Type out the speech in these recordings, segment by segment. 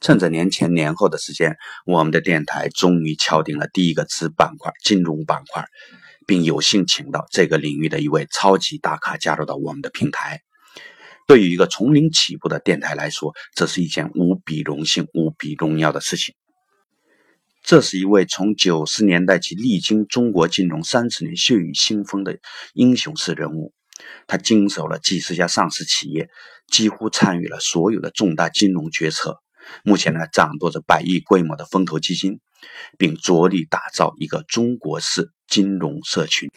趁着年前年后的时间，我们的电台终于敲定了第一个子板块——金融板块，并有幸请到这个领域的一位超级大咖加入到我们的平台。对于一个从零起步的电台来说，这是一件无比荣幸、无比荣耀的事情。这是一位从九十年代起历经中国金融三十年血雨腥风的英雄式人物，他经手了几十家上市企业，几乎参与了所有的重大金融决策。目前呢，掌舵着百亿规模的风投基金，并着力打造一个中国式金融社群。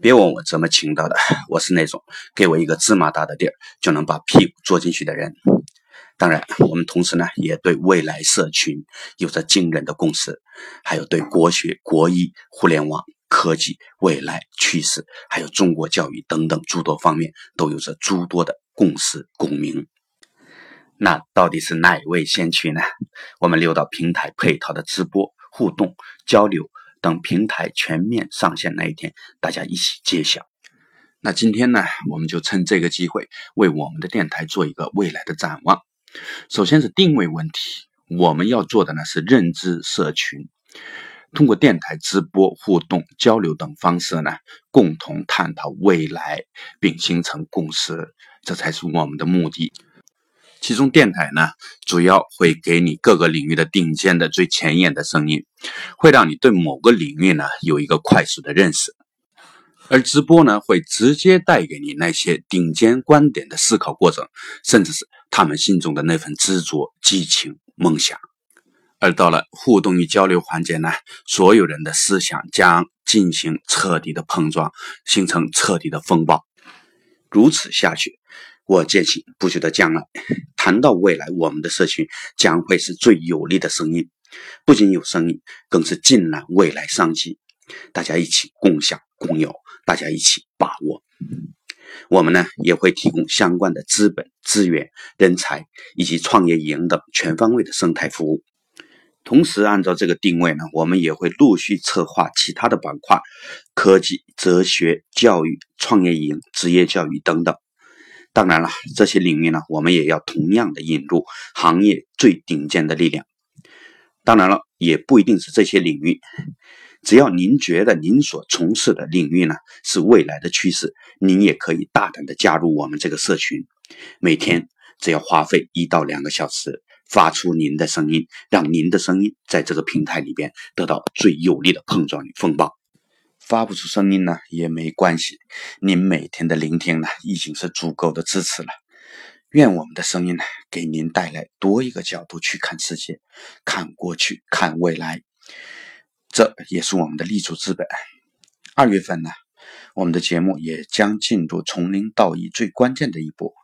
别问我怎么请到的，我是那种给我一个芝麻大的地儿就能把屁股坐进去的人。当然，我们同时呢，也对未来社群有着惊人的共识，还有对国学、国医、互联网、科技、未来趋势，还有中国教育等等诸多方面，都有着诸多的共识共鸣。那到底是哪一位先驱呢？我们留到平台配套的直播、互动、交流等平台全面上线那一天，大家一起揭晓。那今天呢，我们就趁这个机会，为我们的电台做一个未来的展望。首先是定位问题，我们要做的呢是认知社群，通过电台直播、互动、交流等方式呢，共同探讨未来，并形成共识，这才是我们的目的。其中电台呢，主要会给你各个领域的顶尖的、最前沿的声音，会让你对某个领域呢有一个快速的认识；而直播呢，会直接带给你那些顶尖观点的思考过程，甚至是他们心中的那份执着、激情、梦想。而到了互动与交流环节呢，所有人的思想将进行彻底的碰撞，形成彻底的风暴。如此下去。我坚信，不久的将来，谈到未来，我们的社群将会是最有力的声音。不仅有声音，更是尽揽未来商机。大家一起共享共有，大家一起把握。我们呢，也会提供相关的资本、资源、人才以及创业营等全方位的生态服务。同时，按照这个定位呢，我们也会陆续策划其他的板块：科技、哲学、教育、创业营、职业教育等等。当然了，这些领域呢，我们也要同样的引入行业最顶尖的力量。当然了，也不一定是这些领域，只要您觉得您所从事的领域呢是未来的趋势，您也可以大胆的加入我们这个社群。每天只要花费一到两个小时，发出您的声音，让您的声音在这个平台里边得到最有力的碰撞与风暴。发不出声音呢也没关系，您每天的聆听呢已经是足够的支持了。愿我们的声音呢给您带来多一个角度去看世界，看过去，看未来，这也是我们的立足之本。二月份呢，我们的节目也将进入从零到一最关键的一步，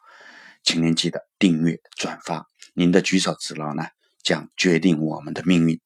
请您记得订阅、转发，您的举手之劳呢将决定我们的命运。